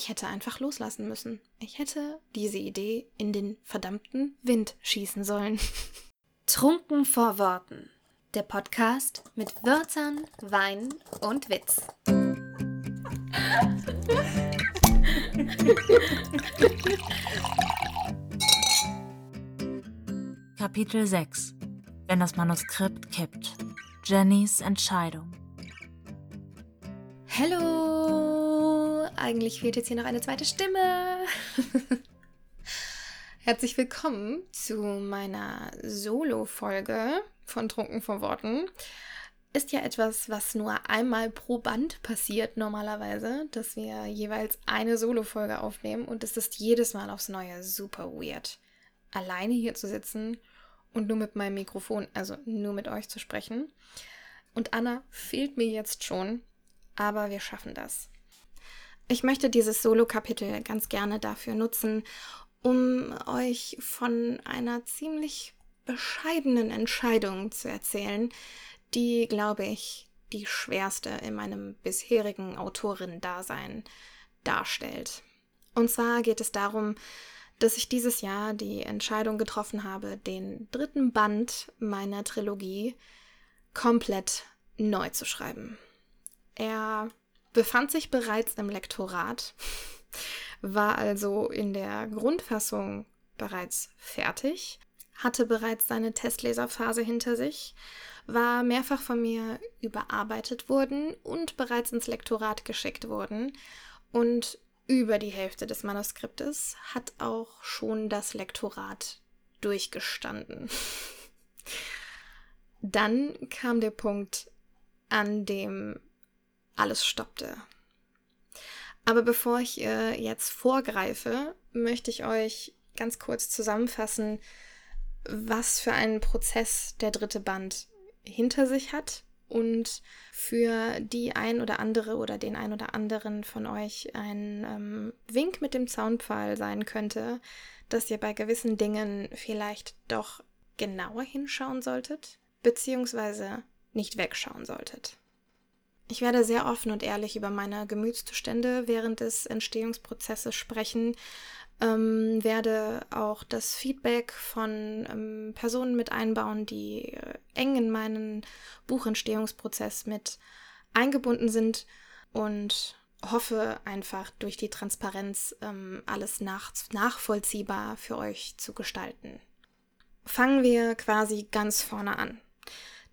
Ich hätte einfach loslassen müssen. Ich hätte diese Idee in den verdammten Wind schießen sollen. Trunken vor Worten. Der Podcast mit Wörtern, Wein und Witz. Kapitel 6 Wenn das Manuskript kippt. Jennys Entscheidung. Hallo! Eigentlich fehlt jetzt hier noch eine zweite Stimme. Herzlich willkommen zu meiner Solo-Folge von Trunken vor Worten. Ist ja etwas, was nur einmal pro Band passiert normalerweise, dass wir jeweils eine Solo-Folge aufnehmen und es ist jedes Mal aufs Neue super weird, alleine hier zu sitzen und nur mit meinem Mikrofon, also nur mit euch zu sprechen. Und Anna fehlt mir jetzt schon, aber wir schaffen das. Ich möchte dieses Solo-Kapitel ganz gerne dafür nutzen, um euch von einer ziemlich bescheidenen Entscheidung zu erzählen, die, glaube ich, die schwerste in meinem bisherigen Autorin-Dasein darstellt. Und zwar geht es darum, dass ich dieses Jahr die Entscheidung getroffen habe, den dritten Band meiner Trilogie komplett neu zu schreiben. Er befand sich bereits im Lektorat, war also in der Grundfassung bereits fertig, hatte bereits seine Testleserphase hinter sich, war mehrfach von mir überarbeitet worden und bereits ins Lektorat geschickt worden und über die Hälfte des Manuskriptes hat auch schon das Lektorat durchgestanden. Dann kam der Punkt, an dem alles stoppte. Aber bevor ich äh, jetzt vorgreife, möchte ich euch ganz kurz zusammenfassen, was für einen Prozess der dritte Band hinter sich hat und für die ein oder andere oder den ein oder anderen von euch ein ähm, Wink mit dem Zaunpfahl sein könnte, dass ihr bei gewissen Dingen vielleicht doch genauer hinschauen solltet, beziehungsweise nicht wegschauen solltet. Ich werde sehr offen und ehrlich über meine Gemütszustände während des Entstehungsprozesses sprechen, ähm, werde auch das Feedback von ähm, Personen mit einbauen, die äh, eng in meinen Buchentstehungsprozess mit eingebunden sind und hoffe einfach durch die Transparenz ähm, alles nach nachvollziehbar für euch zu gestalten. Fangen wir quasi ganz vorne an.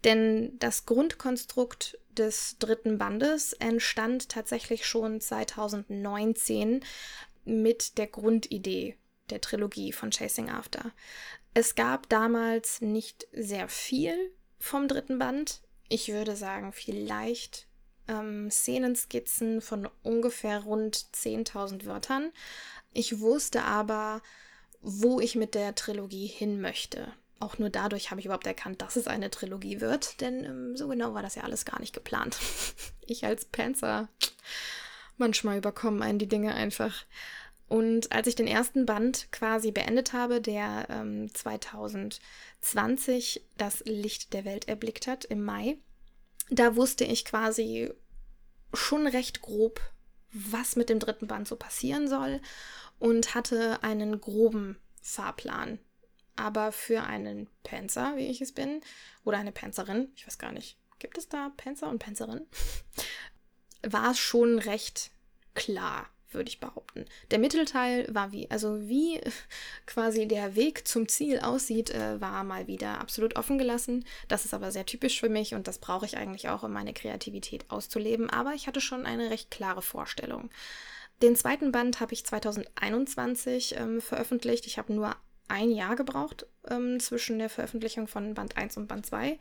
Denn das Grundkonstrukt des dritten Bandes entstand tatsächlich schon 2019 mit der Grundidee der Trilogie von Chasing After. Es gab damals nicht sehr viel vom dritten Band. Ich würde sagen, vielleicht ähm, Szenenskizzen von ungefähr rund 10.000 Wörtern. Ich wusste aber, wo ich mit der Trilogie hin möchte. Auch nur dadurch habe ich überhaupt erkannt, dass es eine Trilogie wird, denn ähm, so genau war das ja alles gar nicht geplant. ich als Panzer manchmal überkommen einen die Dinge einfach. Und als ich den ersten Band quasi beendet habe, der ähm, 2020 das Licht der Welt erblickt hat, im Mai, da wusste ich quasi schon recht grob, was mit dem dritten Band so passieren soll und hatte einen groben Fahrplan. Aber für einen Panzer, wie ich es bin, oder eine Panzerin, ich weiß gar nicht, gibt es da Panzer und Panzerin? war es schon recht klar, würde ich behaupten. Der Mittelteil war wie, also wie quasi der Weg zum Ziel aussieht, äh, war mal wieder absolut offen gelassen. Das ist aber sehr typisch für mich und das brauche ich eigentlich auch, um meine Kreativität auszuleben. Aber ich hatte schon eine recht klare Vorstellung. Den zweiten Band habe ich 2021 ähm, veröffentlicht. Ich habe nur ein Jahr gebraucht ähm, zwischen der Veröffentlichung von Band 1 und Band 2.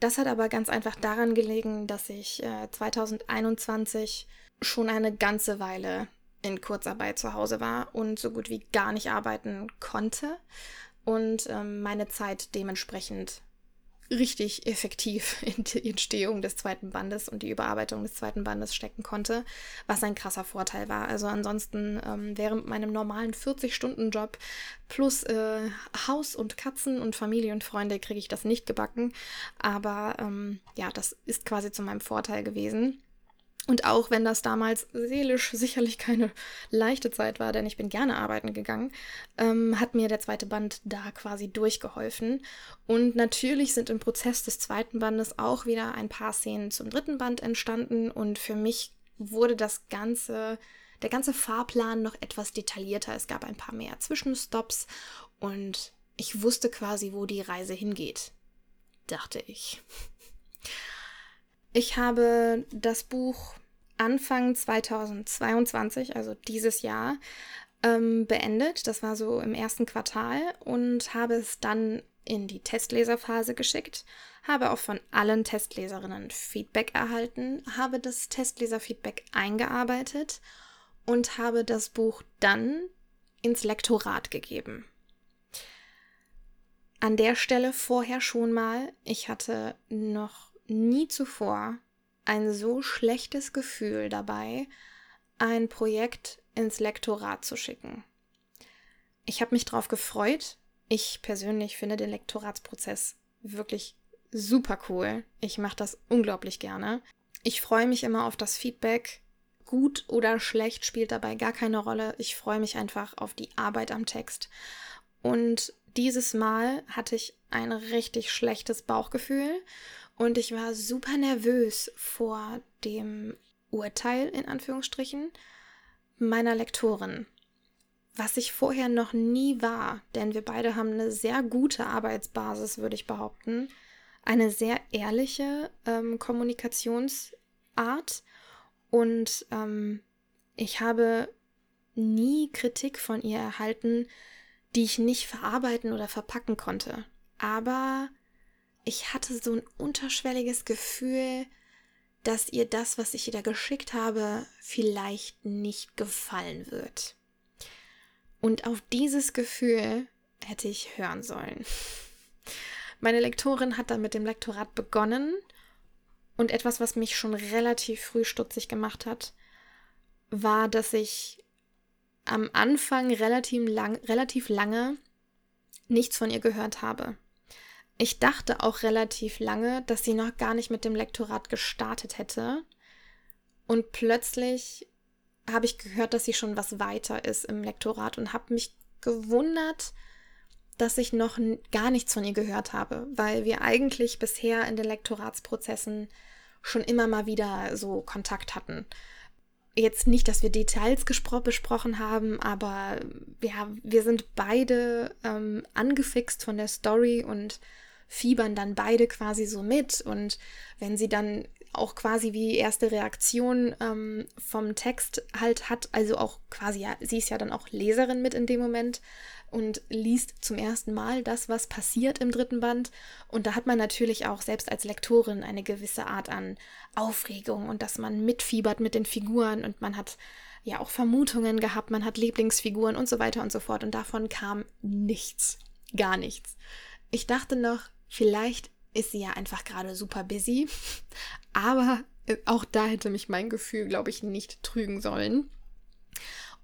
Das hat aber ganz einfach daran gelegen, dass ich äh, 2021 schon eine ganze Weile in Kurzarbeit zu Hause war und so gut wie gar nicht arbeiten konnte und ähm, meine Zeit dementsprechend richtig effektiv in die Entstehung des zweiten Bandes und die Überarbeitung des zweiten Bandes stecken konnte, was ein krasser Vorteil war. Also ansonsten ähm, während meinem normalen 40-Stunden-Job plus äh, Haus und Katzen und Familie und Freunde kriege ich das nicht gebacken. Aber ähm, ja, das ist quasi zu meinem Vorteil gewesen. Und auch wenn das damals seelisch sicherlich keine leichte Zeit war, denn ich bin gerne arbeiten gegangen, ähm, hat mir der zweite Band da quasi durchgeholfen. Und natürlich sind im Prozess des zweiten Bandes auch wieder ein paar Szenen zum dritten Band entstanden. Und für mich wurde das Ganze, der ganze Fahrplan noch etwas detaillierter. Es gab ein paar mehr Zwischenstops und ich wusste quasi, wo die Reise hingeht. Dachte ich. Ich habe das Buch Anfang 2022, also dieses Jahr, ähm, beendet. Das war so im ersten Quartal und habe es dann in die Testleserphase geschickt, habe auch von allen Testleserinnen Feedback erhalten, habe das Testleserfeedback eingearbeitet und habe das Buch dann ins Lektorat gegeben. An der Stelle vorher schon mal, ich hatte noch nie zuvor ein so schlechtes Gefühl dabei, ein Projekt ins Lektorat zu schicken. Ich habe mich darauf gefreut. Ich persönlich finde den Lektoratsprozess wirklich super cool. Ich mache das unglaublich gerne. Ich freue mich immer auf das Feedback. Gut oder schlecht spielt dabei gar keine Rolle. Ich freue mich einfach auf die Arbeit am Text. Und dieses Mal hatte ich ein richtig schlechtes Bauchgefühl und ich war super nervös vor dem Urteil in Anführungsstrichen meiner Lektorin. Was ich vorher noch nie war, denn wir beide haben eine sehr gute Arbeitsbasis, würde ich behaupten. Eine sehr ehrliche ähm, Kommunikationsart und ähm, ich habe nie Kritik von ihr erhalten, die ich nicht verarbeiten oder verpacken konnte. Aber ich hatte so ein unterschwelliges Gefühl, dass ihr das, was ich ihr da geschickt habe, vielleicht nicht gefallen wird. Und auf dieses Gefühl hätte ich hören sollen. Meine Lektorin hat dann mit dem Lektorat begonnen und etwas, was mich schon relativ früh stutzig gemacht hat, war, dass ich am Anfang relativ, lang, relativ lange nichts von ihr gehört habe. Ich dachte auch relativ lange, dass sie noch gar nicht mit dem Lektorat gestartet hätte. Und plötzlich habe ich gehört, dass sie schon was weiter ist im Lektorat und habe mich gewundert, dass ich noch gar nichts von ihr gehört habe, weil wir eigentlich bisher in den Lektoratsprozessen schon immer mal wieder so Kontakt hatten. Jetzt nicht, dass wir Details besprochen haben, aber ja, wir sind beide ähm, angefixt von der Story und fiebern dann beide quasi so mit. Und wenn sie dann auch quasi wie erste Reaktion ähm, vom Text halt hat, also auch quasi, ja, sie ist ja dann auch Leserin mit in dem Moment und liest zum ersten Mal das, was passiert im dritten Band. Und da hat man natürlich auch selbst als Lektorin eine gewisse Art an Aufregung und dass man mitfiebert mit den Figuren und man hat ja auch Vermutungen gehabt, man hat Lieblingsfiguren und so weiter und so fort. Und davon kam nichts. Gar nichts. Ich dachte noch, Vielleicht ist sie ja einfach gerade super busy, aber äh, auch da hätte mich mein Gefühl, glaube ich, nicht trügen sollen.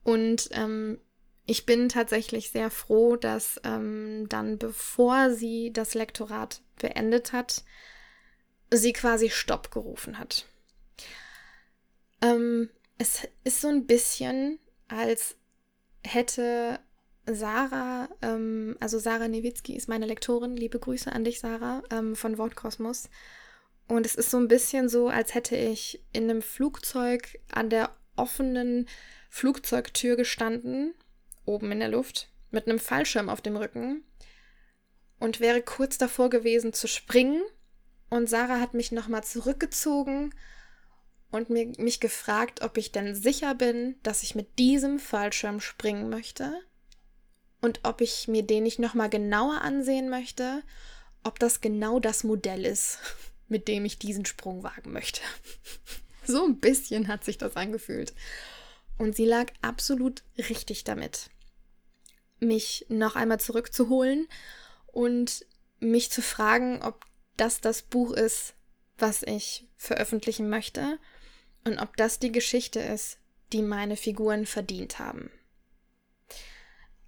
Und ähm, ich bin tatsächlich sehr froh, dass ähm, dann, bevor sie das Lektorat beendet hat, sie quasi Stopp gerufen hat. Ähm, es ist so ein bisschen, als hätte Sarah, ähm, also Sarah Newitzki ist meine Lektorin. Liebe Grüße an dich, Sarah, ähm, von Wortkosmos. Und es ist so ein bisschen so, als hätte ich in einem Flugzeug an der offenen Flugzeugtür gestanden, oben in der Luft, mit einem Fallschirm auf dem Rücken und wäre kurz davor gewesen zu springen. Und Sarah hat mich nochmal zurückgezogen und mir, mich gefragt, ob ich denn sicher bin, dass ich mit diesem Fallschirm springen möchte und ob ich mir den nicht nochmal genauer ansehen möchte, ob das genau das Modell ist, mit dem ich diesen Sprung wagen möchte. so ein bisschen hat sich das angefühlt. Und sie lag absolut richtig damit, mich noch einmal zurückzuholen und mich zu fragen, ob das das Buch ist, was ich veröffentlichen möchte und ob das die Geschichte ist, die meine Figuren verdient haben.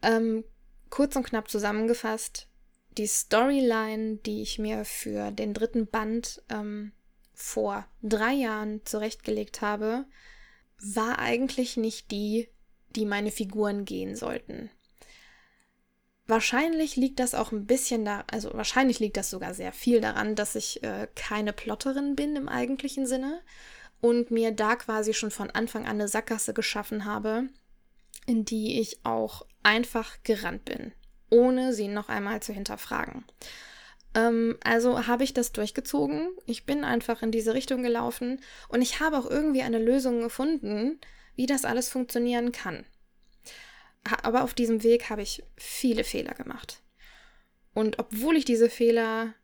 Ähm, kurz und knapp zusammengefasst, die Storyline, die ich mir für den dritten Band ähm, vor drei Jahren zurechtgelegt habe, war eigentlich nicht die, die meine Figuren gehen sollten. Wahrscheinlich liegt das auch ein bisschen da, also wahrscheinlich liegt das sogar sehr viel daran, dass ich äh, keine Plotterin bin im eigentlichen Sinne und mir da quasi schon von Anfang an eine Sackgasse geschaffen habe, in die ich auch einfach gerannt bin, ohne sie noch einmal zu hinterfragen. Ähm, also habe ich das durchgezogen. Ich bin einfach in diese Richtung gelaufen und ich habe auch irgendwie eine Lösung gefunden, wie das alles funktionieren kann. Aber auf diesem Weg habe ich viele Fehler gemacht. Und obwohl ich diese Fehler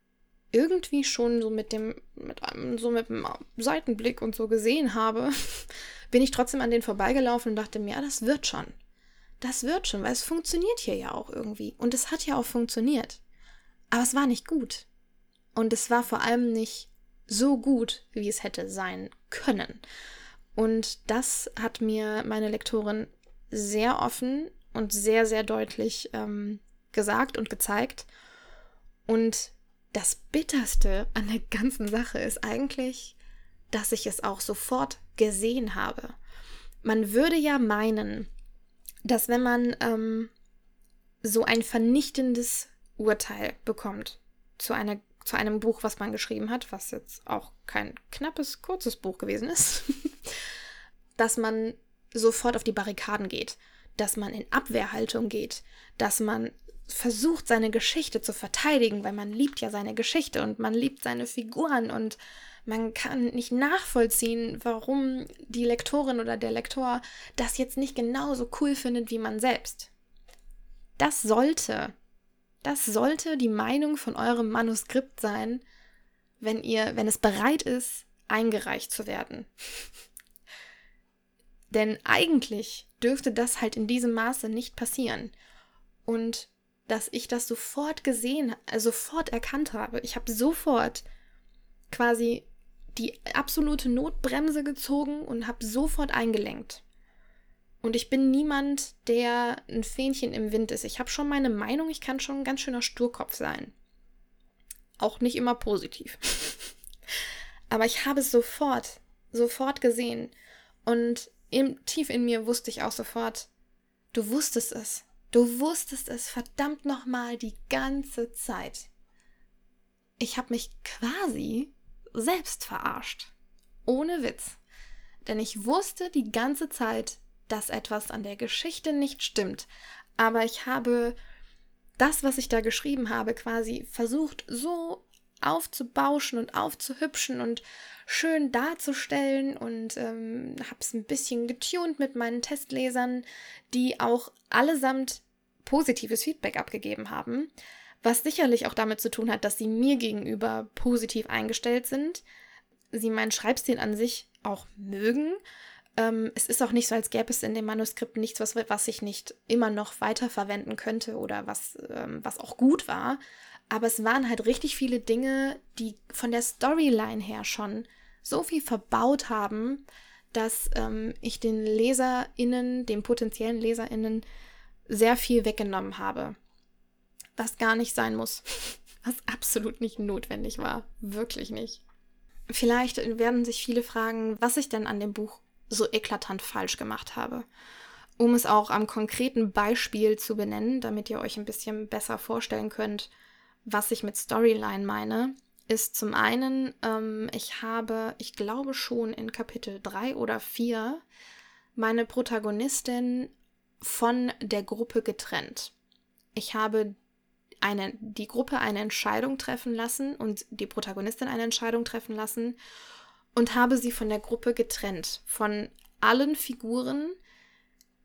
irgendwie schon so mit dem, mit einem, so mit dem Seitenblick und so gesehen habe, bin ich trotzdem an denen vorbeigelaufen und dachte mir, ja, das wird schon. Das wird schon, weil es funktioniert hier ja auch irgendwie. Und es hat ja auch funktioniert. Aber es war nicht gut. Und es war vor allem nicht so gut, wie es hätte sein können. Und das hat mir meine Lektorin sehr offen und sehr, sehr deutlich ähm, gesagt und gezeigt. Und das Bitterste an der ganzen Sache ist eigentlich, dass ich es auch sofort gesehen habe. Man würde ja meinen, dass wenn man ähm, so ein vernichtendes Urteil bekommt zu, einer, zu einem Buch, was man geschrieben hat, was jetzt auch kein knappes, kurzes Buch gewesen ist, dass man sofort auf die Barrikaden geht, dass man in Abwehrhaltung geht, dass man versucht, seine Geschichte zu verteidigen, weil man liebt ja seine Geschichte und man liebt seine Figuren und man kann nicht nachvollziehen, warum die Lektorin oder der Lektor das jetzt nicht genauso cool findet wie man selbst. Das sollte, das sollte die Meinung von eurem Manuskript sein, wenn ihr, wenn es bereit ist, eingereicht zu werden. Denn eigentlich dürfte das halt in diesem Maße nicht passieren. Und dass ich das sofort gesehen, also sofort erkannt habe. Ich habe sofort quasi die absolute Notbremse gezogen und habe sofort eingelenkt. Und ich bin niemand, der ein Fähnchen im Wind ist. Ich habe schon meine Meinung, ich kann schon ein ganz schöner Sturkopf sein. Auch nicht immer positiv. Aber ich habe es sofort, sofort gesehen. Und im, tief in mir wusste ich auch sofort, du wusstest es. Du wusstest es verdammt nochmal die ganze Zeit. Ich habe mich quasi selbst verarscht. Ohne Witz. Denn ich wusste die ganze Zeit, dass etwas an der Geschichte nicht stimmt. Aber ich habe das, was ich da geschrieben habe, quasi versucht so aufzubauschen und aufzuhübschen und schön darzustellen und ähm, habe es ein bisschen getuned mit meinen Testlesern, die auch allesamt positives Feedback abgegeben haben, was sicherlich auch damit zu tun hat, dass sie mir gegenüber positiv eingestellt sind, sie meinen Schreibstil an sich auch mögen. Ähm, es ist auch nicht so, als gäbe es in dem Manuskript nichts, was, was ich nicht immer noch weiterverwenden könnte oder was, ähm, was auch gut war. Aber es waren halt richtig viele Dinge, die von der Storyline her schon so viel verbaut haben, dass ähm, ich den LeserInnen, den potenziellen LeserInnen, sehr viel weggenommen habe. Was gar nicht sein muss. Was absolut nicht notwendig war. Wirklich nicht. Vielleicht werden sich viele fragen, was ich denn an dem Buch so eklatant falsch gemacht habe. Um es auch am konkreten Beispiel zu benennen, damit ihr euch ein bisschen besser vorstellen könnt, was ich mit Storyline meine, ist zum einen, ähm, ich habe, ich glaube schon in Kapitel 3 oder 4, meine Protagonistin von der Gruppe getrennt. Ich habe eine, die Gruppe eine Entscheidung treffen lassen und die Protagonistin eine Entscheidung treffen lassen und habe sie von der Gruppe getrennt. Von allen Figuren,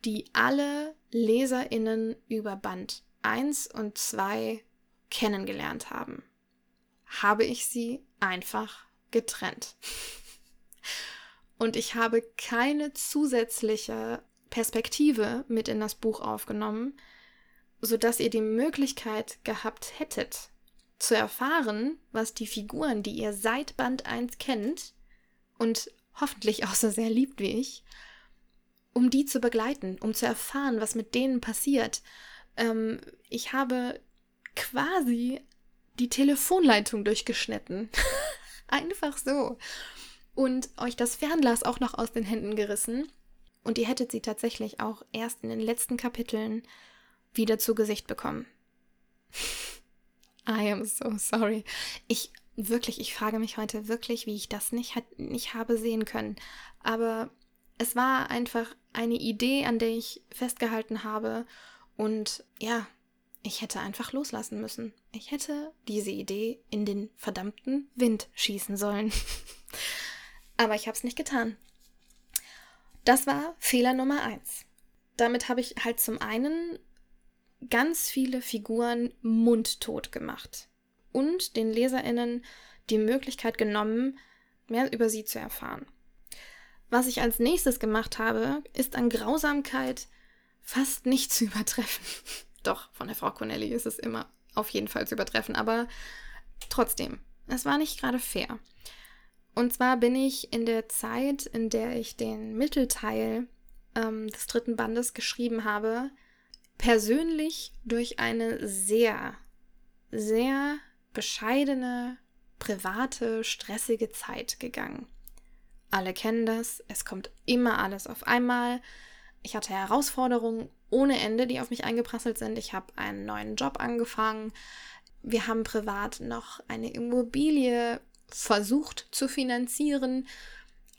die alle LeserInnen über Band 1 und 2 kennengelernt haben, habe ich sie einfach getrennt. Und ich habe keine zusätzliche Perspektive mit in das Buch aufgenommen, sodass ihr die Möglichkeit gehabt hättet, zu erfahren, was die Figuren, die ihr seit Band 1 kennt und hoffentlich auch so sehr liebt wie ich, um die zu begleiten, um zu erfahren, was mit denen passiert. Ähm, ich habe quasi die Telefonleitung durchgeschnitten. Einfach so. Und euch das Fernglas auch noch aus den Händen gerissen. Und ihr hättet sie tatsächlich auch erst in den letzten Kapiteln wieder zu Gesicht bekommen. I am so sorry. Ich wirklich, ich frage mich heute wirklich, wie ich das nicht, nicht habe sehen können. Aber es war einfach eine Idee, an der ich festgehalten habe. Und ja, ich hätte einfach loslassen müssen. Ich hätte diese Idee in den verdammten Wind schießen sollen. Aber ich habe es nicht getan. Das war Fehler Nummer eins. Damit habe ich halt zum einen ganz viele Figuren mundtot gemacht und den Leserinnen die Möglichkeit genommen, mehr über sie zu erfahren. Was ich als nächstes gemacht habe, ist an Grausamkeit fast nicht zu übertreffen. Doch, von der Frau Connelly ist es immer auf jeden Fall zu übertreffen, aber trotzdem, es war nicht gerade fair. Und zwar bin ich in der Zeit, in der ich den Mittelteil ähm, des dritten Bandes geschrieben habe, persönlich durch eine sehr, sehr bescheidene, private, stressige Zeit gegangen. Alle kennen das, es kommt immer alles auf einmal. Ich hatte Herausforderungen ohne Ende, die auf mich eingeprasselt sind. Ich habe einen neuen Job angefangen. Wir haben privat noch eine Immobilie versucht zu finanzieren.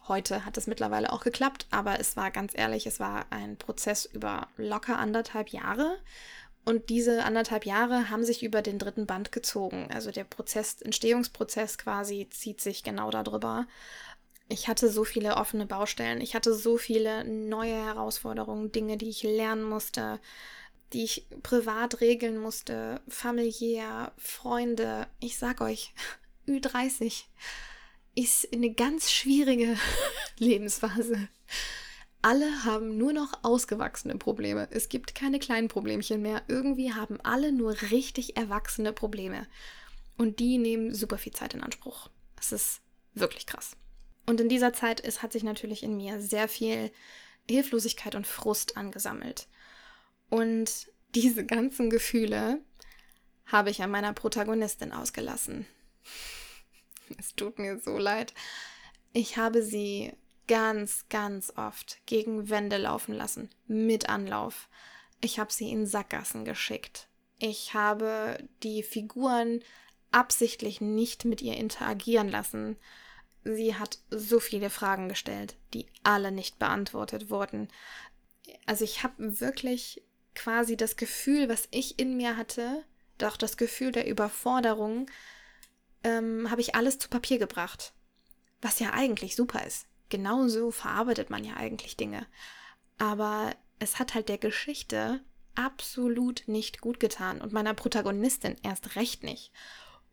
Heute hat es mittlerweile auch geklappt, aber es war ganz ehrlich, es war ein Prozess über locker anderthalb Jahre. Und diese anderthalb Jahre haben sich über den dritten Band gezogen. Also der Prozess, Entstehungsprozess quasi zieht sich genau darüber. Ich hatte so viele offene Baustellen, ich hatte so viele neue Herausforderungen, Dinge, die ich lernen musste, die ich privat regeln musste, familiär, Freunde. Ich sag euch, Ü30 ist eine ganz schwierige Lebensphase. Alle haben nur noch ausgewachsene Probleme. Es gibt keine kleinen Problemchen mehr. Irgendwie haben alle nur richtig erwachsene Probleme. Und die nehmen super viel Zeit in Anspruch. Das ist wirklich krass. Und in dieser Zeit ist, hat sich natürlich in mir sehr viel Hilflosigkeit und Frust angesammelt. Und diese ganzen Gefühle habe ich an meiner Protagonistin ausgelassen. Es tut mir so leid. Ich habe sie ganz, ganz oft gegen Wände laufen lassen, mit Anlauf. Ich habe sie in Sackgassen geschickt. Ich habe die Figuren absichtlich nicht mit ihr interagieren lassen. Sie hat so viele Fragen gestellt, die alle nicht beantwortet wurden. Also ich habe wirklich quasi das Gefühl, was ich in mir hatte, doch das Gefühl der Überforderung, ähm, habe ich alles zu Papier gebracht. Was ja eigentlich super ist. Genauso verarbeitet man ja eigentlich Dinge. Aber es hat halt der Geschichte absolut nicht gut getan und meiner Protagonistin erst recht nicht.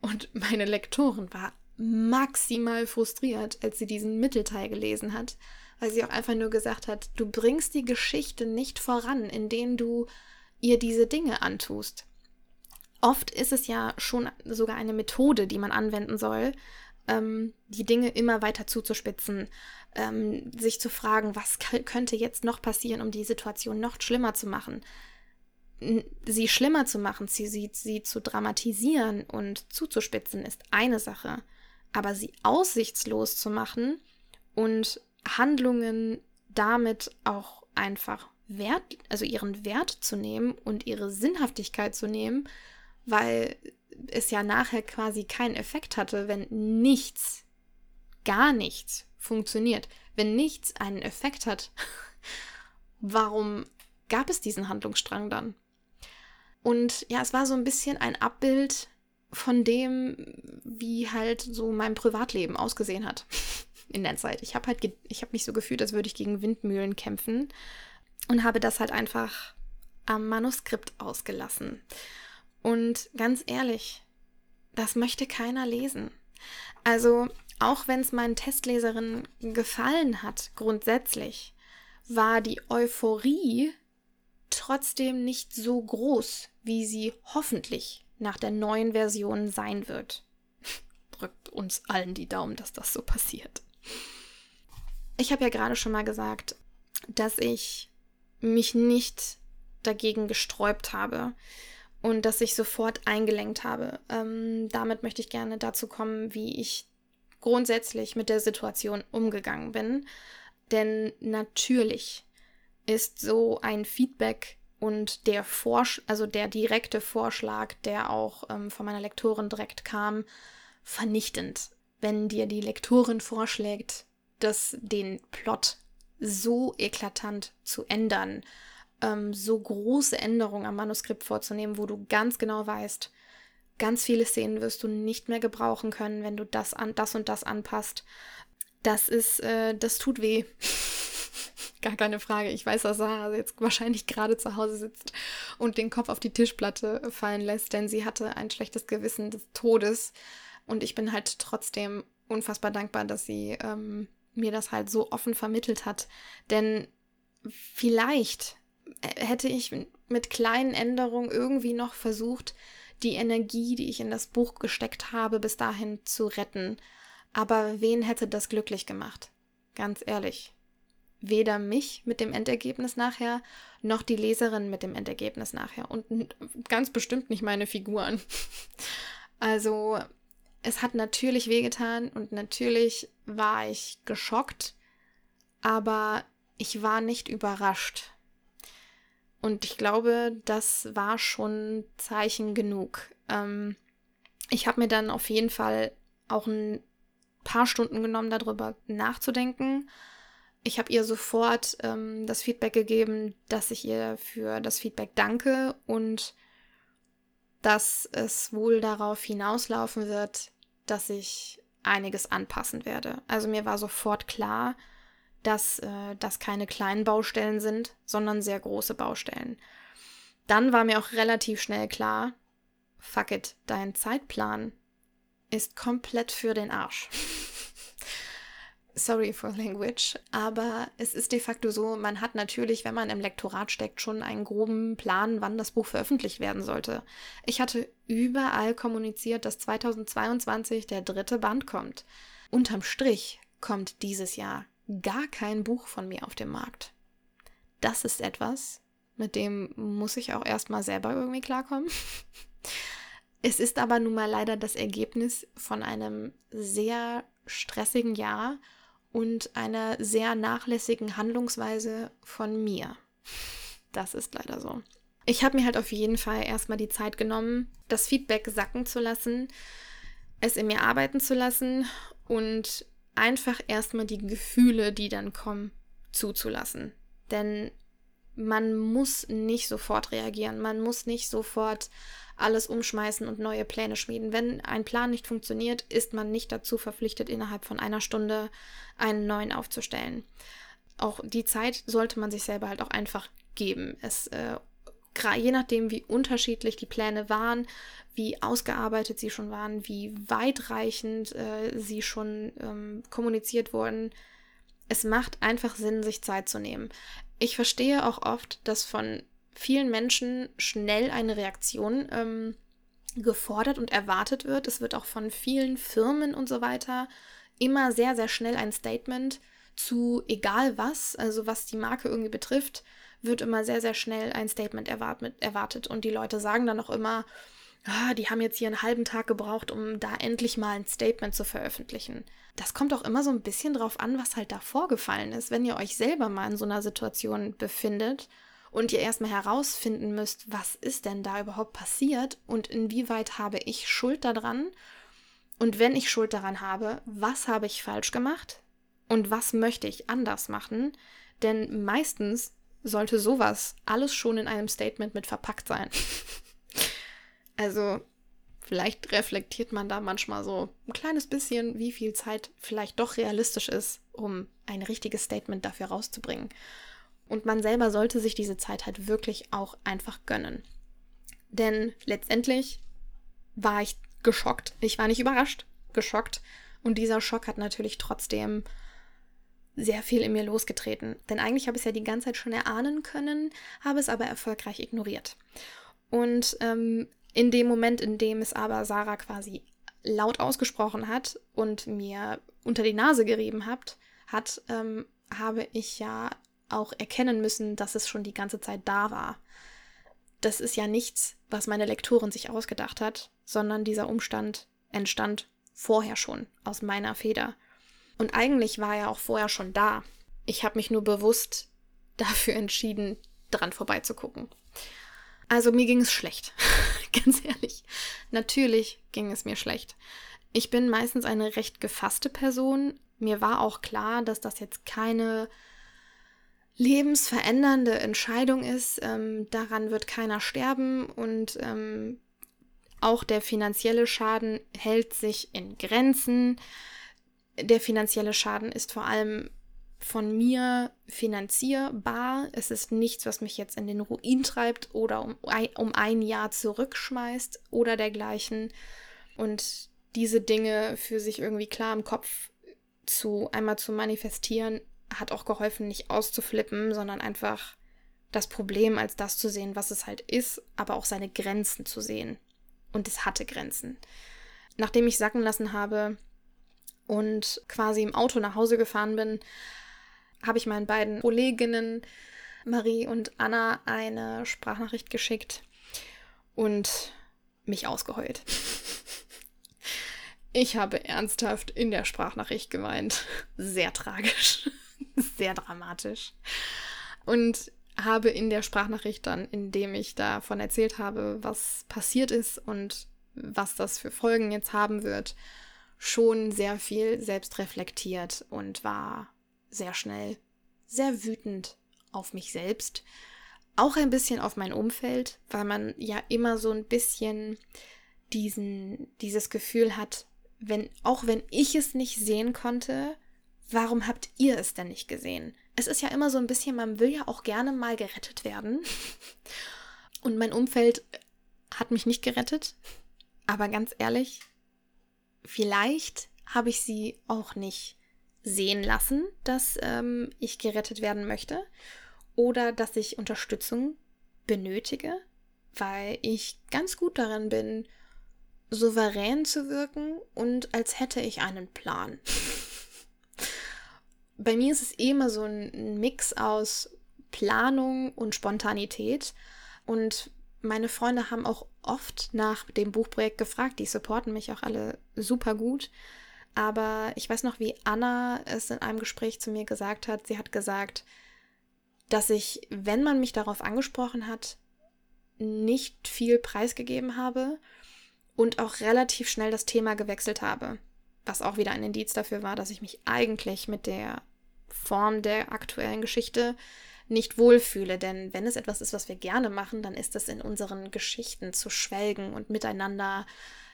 Und meine Lektorin war maximal frustriert, als sie diesen Mittelteil gelesen hat, weil sie auch einfach nur gesagt hat, du bringst die Geschichte nicht voran, indem du ihr diese Dinge antust. Oft ist es ja schon sogar eine Methode, die man anwenden soll, ähm, die Dinge immer weiter zuzuspitzen, ähm, sich zu fragen, was könnte jetzt noch passieren, um die Situation noch schlimmer zu machen sie schlimmer zu machen, sie, sie, sie zu dramatisieren und zuzuspitzen, ist eine Sache. Aber sie aussichtslos zu machen und Handlungen damit auch einfach Wert, also ihren Wert zu nehmen und ihre Sinnhaftigkeit zu nehmen, weil es ja nachher quasi keinen Effekt hatte, wenn nichts, gar nichts funktioniert. Wenn nichts einen Effekt hat, warum gab es diesen Handlungsstrang dann? Und ja, es war so ein bisschen ein Abbild von dem, wie halt so mein Privatleben ausgesehen hat in der Zeit. Ich habe halt, ich habe mich so gefühlt, als würde ich gegen Windmühlen kämpfen und habe das halt einfach am Manuskript ausgelassen. Und ganz ehrlich, das möchte keiner lesen. Also, auch wenn es meinen Testleserinnen gefallen hat, grundsätzlich, war die Euphorie trotzdem nicht so groß, wie sie hoffentlich nach der neuen Version sein wird. Drückt uns allen die Daumen, dass das so passiert. Ich habe ja gerade schon mal gesagt, dass ich mich nicht dagegen gesträubt habe und dass ich sofort eingelenkt habe. Ähm, damit möchte ich gerne dazu kommen, wie ich grundsätzlich mit der Situation umgegangen bin. Denn natürlich ist so ein Feedback und der Vorsch also der direkte Vorschlag, der auch ähm, von meiner Lektorin direkt kam, vernichtend. Wenn dir die Lektorin vorschlägt, dass den Plot so eklatant zu ändern, ähm, so große Änderungen am Manuskript vorzunehmen, wo du ganz genau weißt, ganz viele Szenen wirst du nicht mehr gebrauchen können, wenn du das an das und das anpasst. Das ist, äh, das tut weh. Gar keine Frage. Ich weiß, dass Sarah jetzt wahrscheinlich gerade zu Hause sitzt und den Kopf auf die Tischplatte fallen lässt, denn sie hatte ein schlechtes Gewissen des Todes. Und ich bin halt trotzdem unfassbar dankbar, dass sie ähm, mir das halt so offen vermittelt hat. Denn vielleicht hätte ich mit kleinen Änderungen irgendwie noch versucht, die Energie, die ich in das Buch gesteckt habe, bis dahin zu retten. Aber wen hätte das glücklich gemacht? Ganz ehrlich. Weder mich mit dem Endergebnis nachher, noch die Leserin mit dem Endergebnis nachher. Und ganz bestimmt nicht meine Figuren. Also, es hat natürlich wehgetan und natürlich war ich geschockt, aber ich war nicht überrascht. Und ich glaube, das war schon Zeichen genug. Ähm, ich habe mir dann auf jeden Fall auch ein paar Stunden genommen, darüber nachzudenken. Ich habe ihr sofort ähm, das Feedback gegeben, dass ich ihr für das Feedback danke und dass es wohl darauf hinauslaufen wird, dass ich einiges anpassen werde. Also mir war sofort klar, dass äh, das keine kleinen Baustellen sind, sondern sehr große Baustellen. Dann war mir auch relativ schnell klar, fuck it, dein Zeitplan ist komplett für den Arsch. Sorry for language, aber es ist de facto so, man hat natürlich, wenn man im Lektorat steckt, schon einen groben Plan, wann das Buch veröffentlicht werden sollte. Ich hatte überall kommuniziert, dass 2022 der dritte Band kommt. Unterm Strich kommt dieses Jahr gar kein Buch von mir auf dem Markt. Das ist etwas, mit dem muss ich auch erstmal selber irgendwie klarkommen. Es ist aber nun mal leider das Ergebnis von einem sehr stressigen Jahr und einer sehr nachlässigen Handlungsweise von mir. Das ist leider so. Ich habe mir halt auf jeden Fall erstmal die Zeit genommen, das Feedback sacken zu lassen, es in mir arbeiten zu lassen und einfach erstmal die Gefühle, die dann kommen, zuzulassen. Denn man muss nicht sofort reagieren, man muss nicht sofort alles umschmeißen und neue Pläne schmieden. Wenn ein Plan nicht funktioniert, ist man nicht dazu verpflichtet, innerhalb von einer Stunde einen neuen aufzustellen. Auch die Zeit sollte man sich selber halt auch einfach geben. Es äh, je nachdem, wie unterschiedlich die Pläne waren, wie ausgearbeitet sie schon waren, wie weitreichend äh, sie schon ähm, kommuniziert wurden. Es macht einfach Sinn, sich Zeit zu nehmen. Ich verstehe auch oft, dass von vielen Menschen schnell eine Reaktion ähm, gefordert und erwartet wird. Es wird auch von vielen Firmen und so weiter immer sehr, sehr schnell ein Statement zu egal was, also was die Marke irgendwie betrifft, wird immer sehr, sehr schnell ein Statement erwartet. Und die Leute sagen dann auch immer, ah, die haben jetzt hier einen halben Tag gebraucht, um da endlich mal ein Statement zu veröffentlichen. Das kommt auch immer so ein bisschen drauf an, was halt da vorgefallen ist. Wenn ihr euch selber mal in so einer Situation befindet und ihr erstmal herausfinden müsst, was ist denn da überhaupt passiert und inwieweit habe ich Schuld daran und wenn ich Schuld daran habe, was habe ich falsch gemacht und was möchte ich anders machen? Denn meistens sollte sowas alles schon in einem Statement mit verpackt sein. also vielleicht reflektiert man da manchmal so ein kleines bisschen, wie viel Zeit vielleicht doch realistisch ist, um ein richtiges Statement dafür rauszubringen. Und man selber sollte sich diese Zeit halt wirklich auch einfach gönnen. Denn letztendlich war ich geschockt. Ich war nicht überrascht, geschockt. Und dieser Schock hat natürlich trotzdem sehr viel in mir losgetreten. Denn eigentlich habe ich es ja die ganze Zeit schon erahnen können, habe es aber erfolgreich ignoriert. Und ähm, in dem Moment, in dem es aber Sarah quasi laut ausgesprochen hat und mir unter die Nase gerieben hat, hat, ähm, habe ich ja auch erkennen müssen, dass es schon die ganze Zeit da war. Das ist ja nichts, was meine Lektorin sich ausgedacht hat, sondern dieser Umstand entstand vorher schon aus meiner Feder. Und eigentlich war er auch vorher schon da. Ich habe mich nur bewusst dafür entschieden, dran vorbeizugucken. Also mir ging es schlecht, ganz ehrlich. Natürlich ging es mir schlecht. Ich bin meistens eine recht gefasste Person. Mir war auch klar, dass das jetzt keine lebensverändernde Entscheidung ist. Ähm, daran wird keiner sterben und ähm, auch der finanzielle Schaden hält sich in Grenzen. Der finanzielle Schaden ist vor allem von mir finanzierbar. Es ist nichts, was mich jetzt in den Ruin treibt oder um, um ein Jahr zurückschmeißt oder dergleichen. Und diese Dinge für sich irgendwie klar im Kopf zu einmal zu manifestieren, hat auch geholfen, nicht auszuflippen, sondern einfach das Problem als das zu sehen, was es halt ist, aber auch seine Grenzen zu sehen. Und es hatte Grenzen. Nachdem ich sacken lassen habe und quasi im Auto nach Hause gefahren bin, habe ich meinen beiden Kolleginnen Marie und Anna eine Sprachnachricht geschickt und mich ausgeheult. Ich habe ernsthaft in der Sprachnachricht geweint. Sehr tragisch sehr dramatisch. Und habe in der Sprachnachricht dann, indem ich davon erzählt habe, was passiert ist und was das für Folgen jetzt haben wird, schon sehr viel selbst reflektiert und war sehr schnell sehr wütend auf mich selbst, auch ein bisschen auf mein Umfeld, weil man ja immer so ein bisschen diesen, dieses Gefühl hat, wenn, auch wenn ich es nicht sehen konnte, warum habt ihr es denn nicht gesehen? Es ist ja immer so ein bisschen, man will ja auch gerne mal gerettet werden. Und mein Umfeld hat mich nicht gerettet. Aber ganz ehrlich, vielleicht habe ich sie auch nicht sehen lassen, dass ähm, ich gerettet werden möchte oder dass ich Unterstützung benötige, weil ich ganz gut darin bin, souverän zu wirken und als hätte ich einen Plan. bei mir ist es eh immer so ein Mix aus Planung und Spontanität. Und meine Freunde haben auch oft nach dem Buchprojekt gefragt. Die supporten mich auch alle super gut. Aber ich weiß noch, wie Anna es in einem Gespräch zu mir gesagt hat. Sie hat gesagt, dass ich, wenn man mich darauf angesprochen hat, nicht viel preisgegeben habe und auch relativ schnell das Thema gewechselt habe. Was auch wieder ein Indiz dafür war, dass ich mich eigentlich mit der Form der aktuellen Geschichte nicht wohlfühle. Denn wenn es etwas ist, was wir gerne machen, dann ist es in unseren Geschichten zu schwelgen und miteinander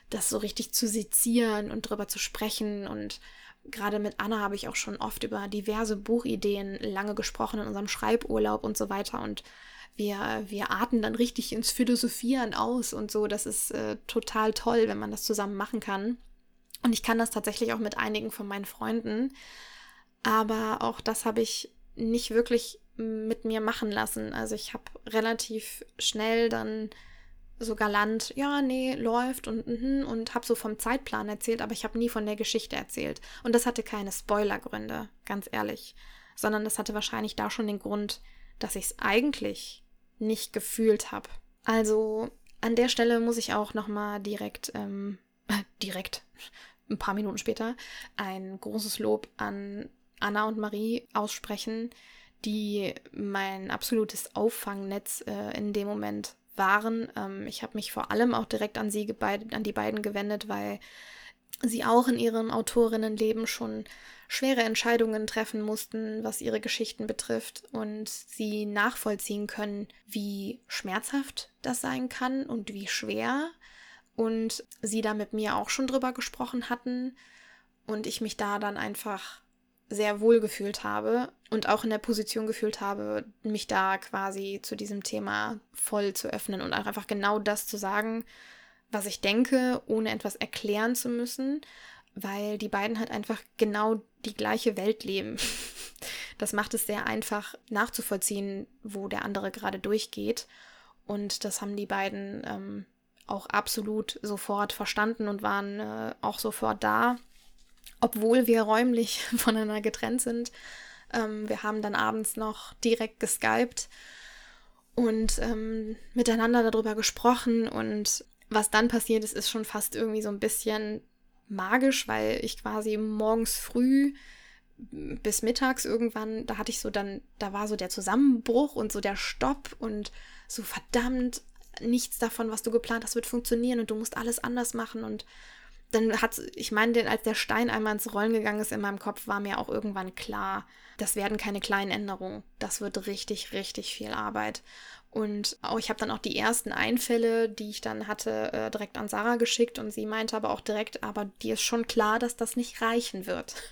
das so richtig zu sezieren und drüber zu sprechen. Und gerade mit Anna habe ich auch schon oft über diverse Buchideen lange gesprochen in unserem Schreiburlaub und so weiter. Und wir, wir arten dann richtig ins Philosophieren aus und so. Das ist äh, total toll, wenn man das zusammen machen kann. Und ich kann das tatsächlich auch mit einigen von meinen Freunden. Aber auch das habe ich nicht wirklich mit mir machen lassen. Also ich habe relativ schnell dann so galant, ja, nee, läuft und und, und habe so vom Zeitplan erzählt, aber ich habe nie von der Geschichte erzählt. Und das hatte keine Spoilergründe, ganz ehrlich, sondern das hatte wahrscheinlich da schon den Grund, dass ich es eigentlich nicht gefühlt habe. Also an der Stelle muss ich auch noch mal direkt, ähm, direkt, ein paar Minuten später, ein großes Lob an Anna und Marie aussprechen, die mein absolutes Auffangnetz äh, in dem Moment waren. Ähm, ich habe mich vor allem auch direkt an sie an die beiden gewendet, weil sie auch in ihrem Autorinnenleben schon schwere Entscheidungen treffen mussten, was ihre Geschichten betrifft und sie nachvollziehen können, wie schmerzhaft das sein kann und wie schwer und sie da mit mir auch schon drüber gesprochen hatten und ich mich da dann einfach sehr wohl gefühlt habe und auch in der Position gefühlt habe, mich da quasi zu diesem Thema voll zu öffnen und einfach genau das zu sagen, was ich denke, ohne etwas erklären zu müssen, weil die beiden halt einfach genau die gleiche Welt leben. Das macht es sehr einfach nachzuvollziehen, wo der andere gerade durchgeht. Und das haben die beiden ähm, auch absolut sofort verstanden und waren äh, auch sofort da obwohl wir räumlich voneinander getrennt sind. Ähm, wir haben dann abends noch direkt geskypt und ähm, miteinander darüber gesprochen und was dann passiert ist, ist schon fast irgendwie so ein bisschen magisch, weil ich quasi morgens früh bis mittags irgendwann, da hatte ich so dann, da war so der Zusammenbruch und so der Stopp und so verdammt, nichts davon, was du geplant hast, wird funktionieren und du musst alles anders machen und dann hat, ich meine, als der Stein einmal ins Rollen gegangen ist in meinem Kopf, war mir auch irgendwann klar, das werden keine kleinen Änderungen. Das wird richtig, richtig viel Arbeit. Und auch ich habe dann auch die ersten Einfälle, die ich dann hatte, äh, direkt an Sarah geschickt und sie meinte aber auch direkt, aber dir ist schon klar, dass das nicht reichen wird.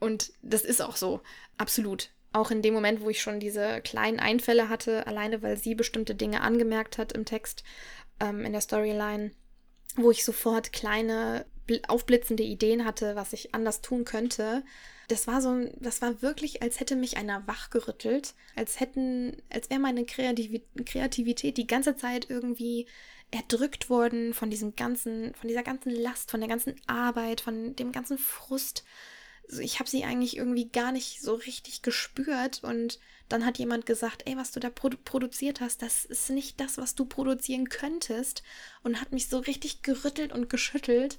Und das ist auch so, absolut. Auch in dem Moment, wo ich schon diese kleinen Einfälle hatte, alleine weil sie bestimmte Dinge angemerkt hat im Text, ähm, in der Storyline, wo ich sofort kleine aufblitzende Ideen hatte, was ich anders tun könnte. Das war so, das war wirklich, als hätte mich einer wachgerüttelt, als hätten, als wäre meine Kreativität die ganze Zeit irgendwie erdrückt worden von diesem ganzen, von dieser ganzen Last, von der ganzen Arbeit, von dem ganzen Frust ich habe sie eigentlich irgendwie gar nicht so richtig gespürt und dann hat jemand gesagt, ey, was du da produ produziert hast, das ist nicht das, was du produzieren könntest und hat mich so richtig gerüttelt und geschüttelt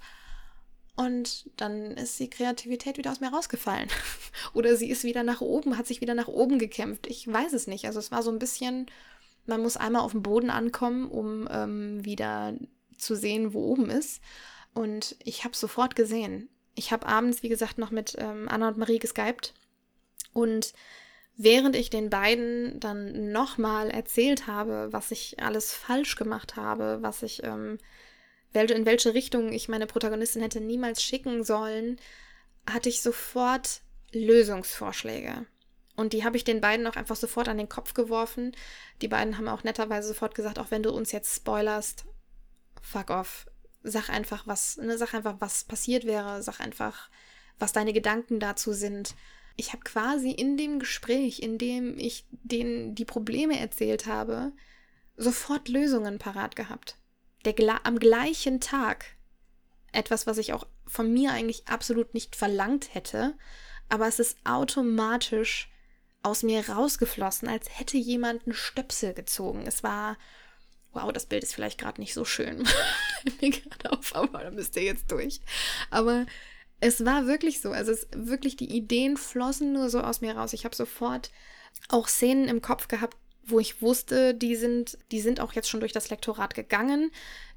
und dann ist die Kreativität wieder aus mir rausgefallen oder sie ist wieder nach oben, hat sich wieder nach oben gekämpft. Ich weiß es nicht. Also es war so ein bisschen, man muss einmal auf dem Boden ankommen, um ähm, wieder zu sehen, wo oben ist. Und ich habe sofort gesehen, ich habe abends, wie gesagt, noch mit ähm, Anna und Marie geskypt. Und während ich den beiden dann nochmal erzählt habe, was ich alles falsch gemacht habe, was ich, ähm, in welche Richtung ich meine Protagonistin hätte niemals schicken sollen, hatte ich sofort Lösungsvorschläge. Und die habe ich den beiden auch einfach sofort an den Kopf geworfen. Die beiden haben auch netterweise sofort gesagt, auch wenn du uns jetzt spoilerst, fuck off sag einfach, was, ne, sag einfach, was passiert wäre, sag einfach, was deine Gedanken dazu sind. Ich habe quasi in dem Gespräch, in dem ich denen die Probleme erzählt habe, sofort Lösungen parat gehabt. Der, am gleichen Tag. Etwas, was ich auch von mir eigentlich absolut nicht verlangt hätte, aber es ist automatisch aus mir rausgeflossen, als hätte jemand einen Stöpsel gezogen. Es war Wow, das Bild ist vielleicht gerade nicht so schön. mir gerade auf, aber da müsst ihr jetzt durch. Aber es war wirklich so. Also es wirklich die Ideen flossen nur so aus mir raus. Ich habe sofort auch Szenen im Kopf gehabt, wo ich wusste, die sind, die sind auch jetzt schon durch das Lektorat gegangen.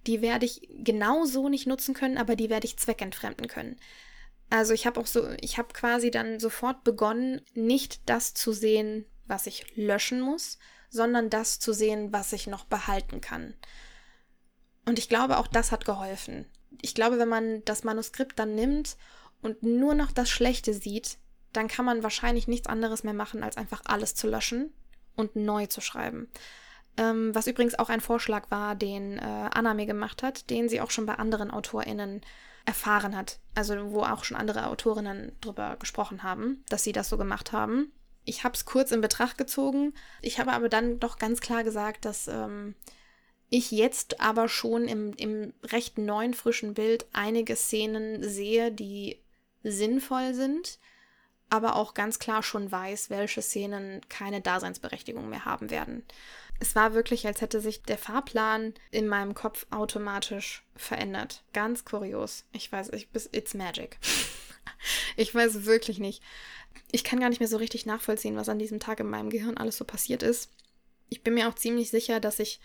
Die werde ich genau so nicht nutzen können, aber die werde ich zweckentfremden können. Also ich habe auch so, ich habe quasi dann sofort begonnen, nicht das zu sehen, was ich löschen muss, sondern das zu sehen, was ich noch behalten kann. Und ich glaube, auch das hat geholfen. Ich glaube, wenn man das Manuskript dann nimmt und nur noch das Schlechte sieht, dann kann man wahrscheinlich nichts anderes mehr machen, als einfach alles zu löschen und neu zu schreiben. Ähm, was übrigens auch ein Vorschlag war, den äh, Anna mir gemacht hat, den sie auch schon bei anderen AutorInnen erfahren hat. Also wo auch schon andere Autorinnen drüber gesprochen haben, dass sie das so gemacht haben ich habe es kurz in Betracht gezogen. Ich habe aber dann doch ganz klar gesagt, dass ähm, ich jetzt aber schon im, im recht neuen, frischen Bild einige Szenen sehe, die sinnvoll sind, aber auch ganz klar schon weiß, welche Szenen keine Daseinsberechtigung mehr haben werden. Es war wirklich, als hätte sich der Fahrplan in meinem Kopf automatisch verändert. Ganz kurios. Ich weiß, ich, it's magic. ich weiß wirklich nicht ich kann gar nicht mehr so richtig nachvollziehen, was an diesem Tag in meinem Gehirn alles so passiert ist. Ich bin mir auch ziemlich sicher, dass ich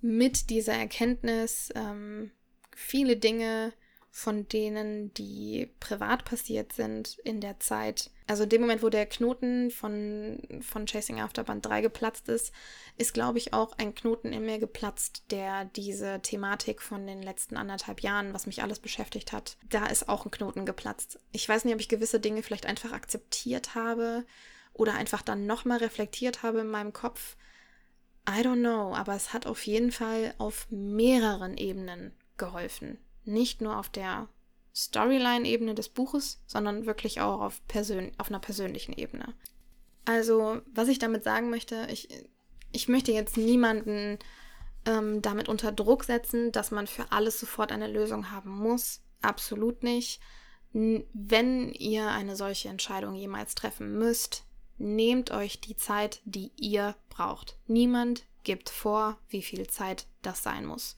mit dieser Erkenntnis ähm, viele Dinge von denen, die privat passiert sind in der Zeit. Also in dem Moment, wo der Knoten von, von Chasing After Band 3 geplatzt ist, ist, glaube ich, auch ein Knoten in mir geplatzt, der diese Thematik von den letzten anderthalb Jahren, was mich alles beschäftigt hat, da ist auch ein Knoten geplatzt. Ich weiß nicht, ob ich gewisse Dinge vielleicht einfach akzeptiert habe oder einfach dann nochmal reflektiert habe in meinem Kopf. I don't know, aber es hat auf jeden Fall auf mehreren Ebenen geholfen nicht nur auf der Storyline-Ebene des Buches, sondern wirklich auch auf, Persön auf einer persönlichen Ebene. Also, was ich damit sagen möchte, ich, ich möchte jetzt niemanden ähm, damit unter Druck setzen, dass man für alles sofort eine Lösung haben muss. Absolut nicht. wenn ihr eine solche Entscheidung jemals treffen müsst, nehmt euch die Zeit, die ihr braucht. Niemand gibt vor, wie viel Zeit das sein muss.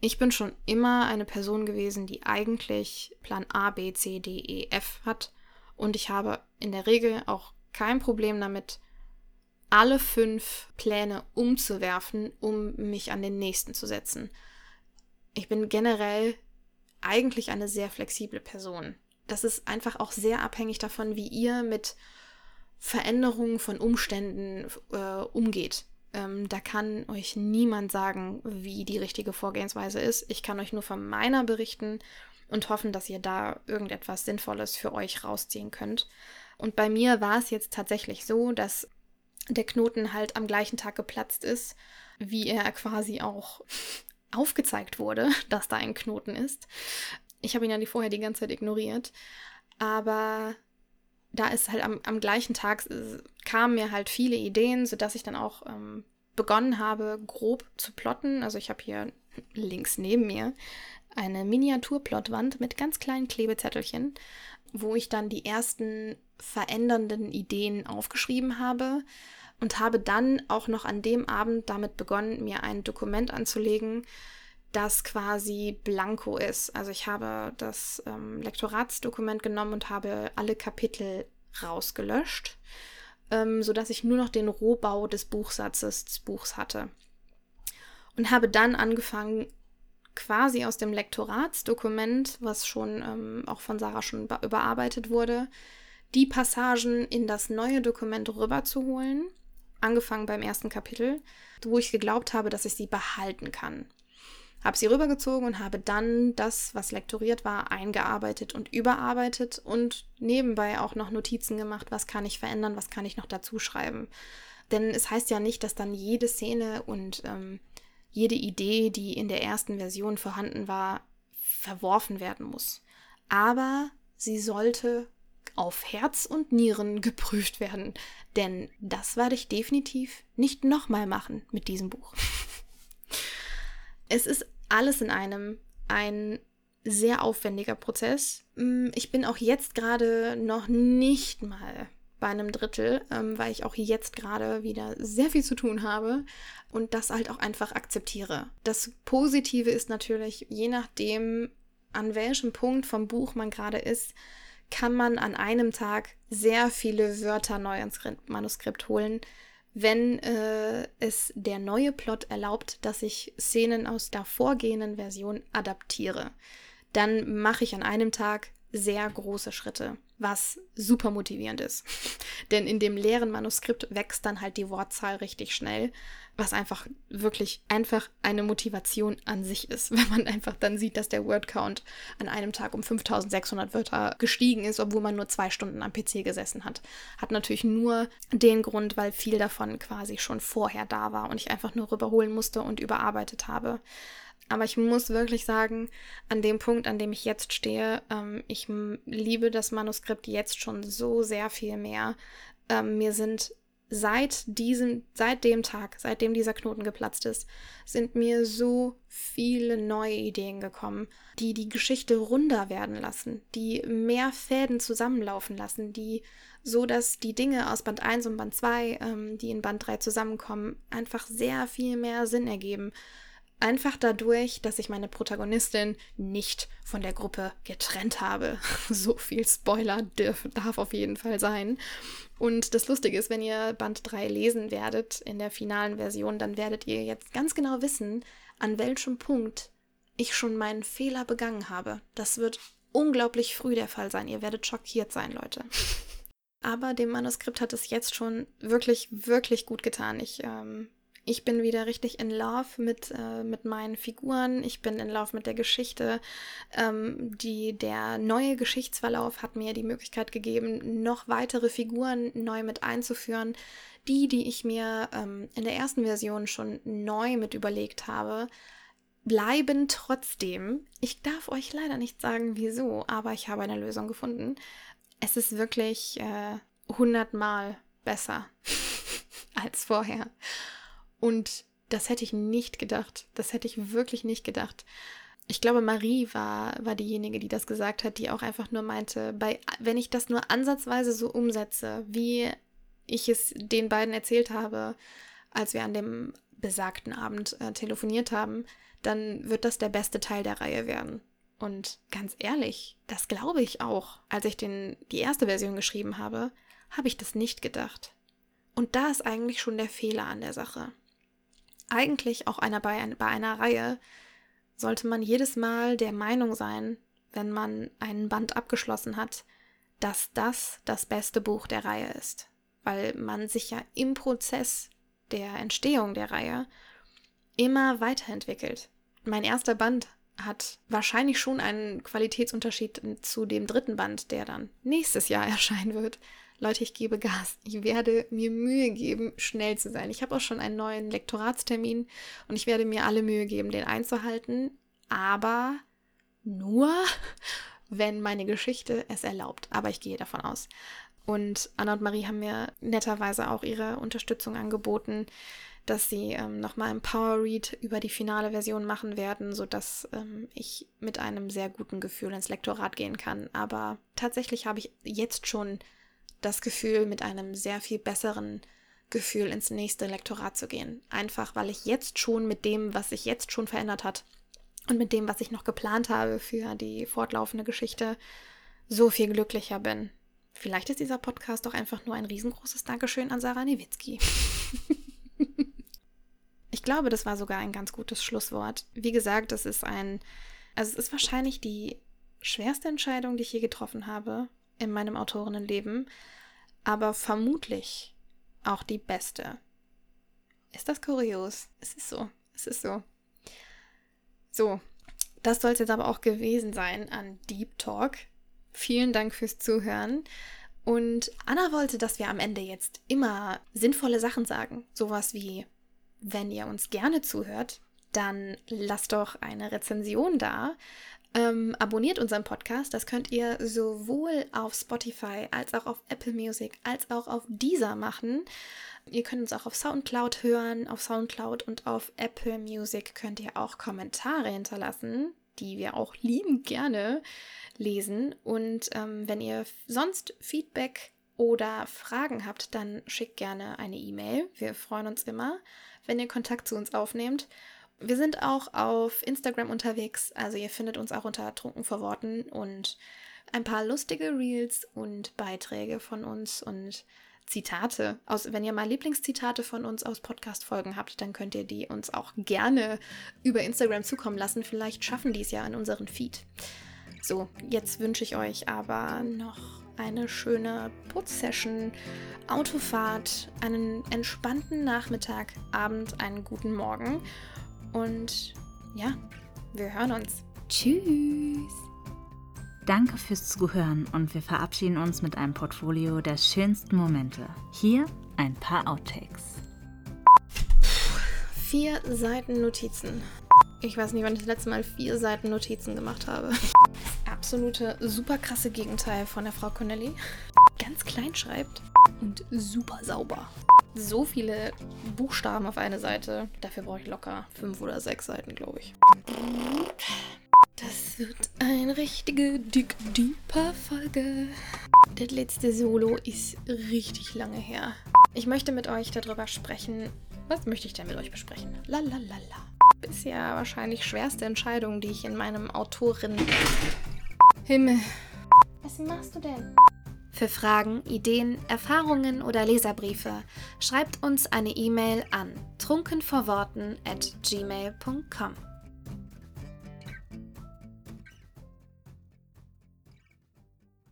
Ich bin schon immer eine Person gewesen, die eigentlich Plan A, B, C, D, E, F hat. Und ich habe in der Regel auch kein Problem damit, alle fünf Pläne umzuwerfen, um mich an den nächsten zu setzen. Ich bin generell eigentlich eine sehr flexible Person. Das ist einfach auch sehr abhängig davon, wie ihr mit Veränderungen von Umständen äh, umgeht. Ähm, da kann euch niemand sagen, wie die richtige Vorgehensweise ist. Ich kann euch nur von meiner berichten und hoffen, dass ihr da irgendetwas Sinnvolles für euch rausziehen könnt. Und bei mir war es jetzt tatsächlich so, dass der Knoten halt am gleichen Tag geplatzt ist, wie er quasi auch aufgezeigt wurde, dass da ein Knoten ist. Ich habe ihn ja vorher die ganze Zeit ignoriert. Aber da ist halt am, am gleichen Tag kamen mir halt viele Ideen, sodass ich dann auch ähm, begonnen habe, grob zu plotten. Also ich habe hier links neben mir eine Miniaturplottwand mit ganz kleinen Klebezettelchen, wo ich dann die ersten verändernden Ideen aufgeschrieben habe und habe dann auch noch an dem Abend damit begonnen, mir ein Dokument anzulegen, das quasi blanko ist. Also ich habe das ähm, Lektoratsdokument genommen und habe alle Kapitel rausgelöscht, ähm, sodass ich nur noch den Rohbau des Buchsatzes des Buchs hatte. Und habe dann angefangen, quasi aus dem Lektoratsdokument, was schon ähm, auch von Sarah schon überarbeitet wurde, die Passagen in das neue Dokument rüberzuholen, angefangen beim ersten Kapitel, wo ich geglaubt habe, dass ich sie behalten kann habe sie rübergezogen und habe dann das, was lektoriert war, eingearbeitet und überarbeitet und nebenbei auch noch Notizen gemacht, was kann ich verändern, was kann ich noch dazu schreiben. Denn es heißt ja nicht, dass dann jede Szene und ähm, jede Idee, die in der ersten Version vorhanden war, verworfen werden muss. Aber sie sollte auf Herz und Nieren geprüft werden, denn das werde ich definitiv nicht nochmal machen mit diesem Buch. Es ist alles in einem ein sehr aufwendiger Prozess. Mm, ich bin auch jetzt gerade noch nicht mal bei einem Drittel, ähm, weil ich auch jetzt gerade wieder sehr viel zu tun habe und das halt auch einfach akzeptiere. Das Positive ist natürlich, je nachdem, an welchem Punkt vom Buch man gerade ist, kann man an einem Tag sehr viele Wörter neu ins Manuskript holen, wenn äh, es der neue Plot erlaubt, dass ich Szenen aus der vorgehenden Version adaptiere. Dann mache ich an einem Tag sehr große Schritte, was super motivierend ist. Denn in dem leeren Manuskript wächst dann halt die Wortzahl richtig schnell, was einfach wirklich einfach eine Motivation an sich ist, wenn man einfach dann sieht, dass der Wordcount an einem Tag um 5600 Wörter gestiegen ist, obwohl man nur zwei Stunden am PC gesessen hat. Hat natürlich nur den Grund, weil viel davon quasi schon vorher da war und ich einfach nur rüberholen musste und überarbeitet habe. Aber ich muss wirklich sagen, an dem Punkt, an dem ich jetzt stehe, ähm, ich liebe das Manuskript jetzt schon so sehr viel mehr. Ähm, mir sind seit diesem, seit dem Tag, seitdem dieser Knoten geplatzt ist, sind mir so viele neue Ideen gekommen, die die Geschichte runder werden lassen, die mehr Fäden zusammenlaufen lassen, die so, dass die Dinge aus Band 1 und Band 2, ähm, die in Band 3 zusammenkommen, einfach sehr viel mehr Sinn ergeben. Einfach dadurch, dass ich meine Protagonistin nicht von der Gruppe getrennt habe. So viel Spoiler darf, darf auf jeden Fall sein. Und das Lustige ist, wenn ihr Band 3 lesen werdet in der finalen Version, dann werdet ihr jetzt ganz genau wissen, an welchem Punkt ich schon meinen Fehler begangen habe. Das wird unglaublich früh der Fall sein. Ihr werdet schockiert sein, Leute. Aber dem Manuskript hat es jetzt schon wirklich, wirklich gut getan. Ich ähm, ich bin wieder richtig in Love mit, äh, mit meinen Figuren. Ich bin in Love mit der Geschichte. Ähm, die, der neue Geschichtsverlauf hat mir die Möglichkeit gegeben, noch weitere Figuren neu mit einzuführen. Die, die ich mir ähm, in der ersten Version schon neu mit überlegt habe, bleiben trotzdem. Ich darf euch leider nicht sagen, wieso, aber ich habe eine Lösung gefunden. Es ist wirklich äh, hundertmal besser als vorher. Und das hätte ich nicht gedacht. Das hätte ich wirklich nicht gedacht. Ich glaube, Marie war, war diejenige, die das gesagt hat, die auch einfach nur meinte, bei, wenn ich das nur ansatzweise so umsetze, wie ich es den beiden erzählt habe, als wir an dem besagten Abend äh, telefoniert haben, dann wird das der beste Teil der Reihe werden. Und ganz ehrlich, das glaube ich auch. Als ich den, die erste Version geschrieben habe, habe ich das nicht gedacht. Und da ist eigentlich schon der Fehler an der Sache. Eigentlich auch einer bei, bei einer Reihe sollte man jedes Mal der Meinung sein, wenn man einen Band abgeschlossen hat, dass das das beste Buch der Reihe ist. Weil man sich ja im Prozess der Entstehung der Reihe immer weiterentwickelt. Mein erster Band hat wahrscheinlich schon einen Qualitätsunterschied zu dem dritten Band, der dann nächstes Jahr erscheinen wird. Leute, ich gebe Gas. Ich werde mir Mühe geben, schnell zu sein. Ich habe auch schon einen neuen Lektoratstermin und ich werde mir alle Mühe geben, den einzuhalten. Aber nur, wenn meine Geschichte es erlaubt. Aber ich gehe davon aus. Und Anna und Marie haben mir netterweise auch ihre Unterstützung angeboten, dass sie ähm, nochmal ein Power Read über die finale Version machen werden, sodass ähm, ich mit einem sehr guten Gefühl ins Lektorat gehen kann. Aber tatsächlich habe ich jetzt schon das Gefühl, mit einem sehr viel besseren Gefühl ins nächste Lektorat zu gehen. Einfach weil ich jetzt schon mit dem, was sich jetzt schon verändert hat und mit dem, was ich noch geplant habe für die fortlaufende Geschichte, so viel glücklicher bin. Vielleicht ist dieser Podcast doch einfach nur ein riesengroßes Dankeschön an Sarah Newitzki. ich glaube, das war sogar ein ganz gutes Schlusswort. Wie gesagt, es ist ein, also es ist wahrscheinlich die schwerste Entscheidung, die ich je getroffen habe in meinem Autorinnenleben, aber vermutlich auch die beste. Ist das kurios? Es ist so. Es ist so. So, das soll es jetzt aber auch gewesen sein an Deep Talk. Vielen Dank fürs Zuhören. Und Anna wollte, dass wir am Ende jetzt immer sinnvolle Sachen sagen. Sowas wie, wenn ihr uns gerne zuhört, dann lasst doch eine Rezension da ähm, abonniert unseren Podcast. Das könnt ihr sowohl auf Spotify als auch auf Apple Music als auch auf Deezer machen. Ihr könnt uns auch auf Soundcloud hören. Auf Soundcloud und auf Apple Music könnt ihr auch Kommentare hinterlassen, die wir auch liebend gerne lesen. Und ähm, wenn ihr sonst Feedback oder Fragen habt, dann schickt gerne eine E-Mail. Wir freuen uns immer, wenn ihr Kontakt zu uns aufnehmt. Wir sind auch auf Instagram unterwegs, also ihr findet uns auch unter Trunken vor Worten und ein paar lustige Reels und Beiträge von uns und Zitate. Aus, wenn ihr mal Lieblingszitate von uns aus Podcast-Folgen habt, dann könnt ihr die uns auch gerne über Instagram zukommen lassen. Vielleicht schaffen die es ja in unseren Feed. So, jetzt wünsche ich euch aber noch eine schöne Putzsession, Autofahrt, einen entspannten Nachmittag, Abend, einen guten Morgen und ja, wir hören uns. Tschüss. Danke fürs Zuhören und wir verabschieden uns mit einem Portfolio der schönsten Momente. Hier ein paar Outtakes. Vier Seiten Notizen. Ich weiß nicht, wann ich das letzte Mal vier Seiten Notizen gemacht habe. Das absolute super krasse Gegenteil von der Frau Connelly. Ganz klein schreibt und super sauber so viele Buchstaben auf eine Seite. Dafür brauche ich locker fünf oder sechs Seiten, glaube ich. Das wird eine richtige dick deeper Folge. Das letzte Solo ist richtig lange her. Ich möchte mit euch darüber sprechen. Was möchte ich denn mit euch besprechen? Lalalala. Bisher wahrscheinlich schwerste Entscheidung, die ich in meinem Autorin. Himmel. Was machst du denn? Für Fragen, Ideen, Erfahrungen oder Leserbriefe schreibt uns eine E-Mail an trunkenvorworten at gmail.com.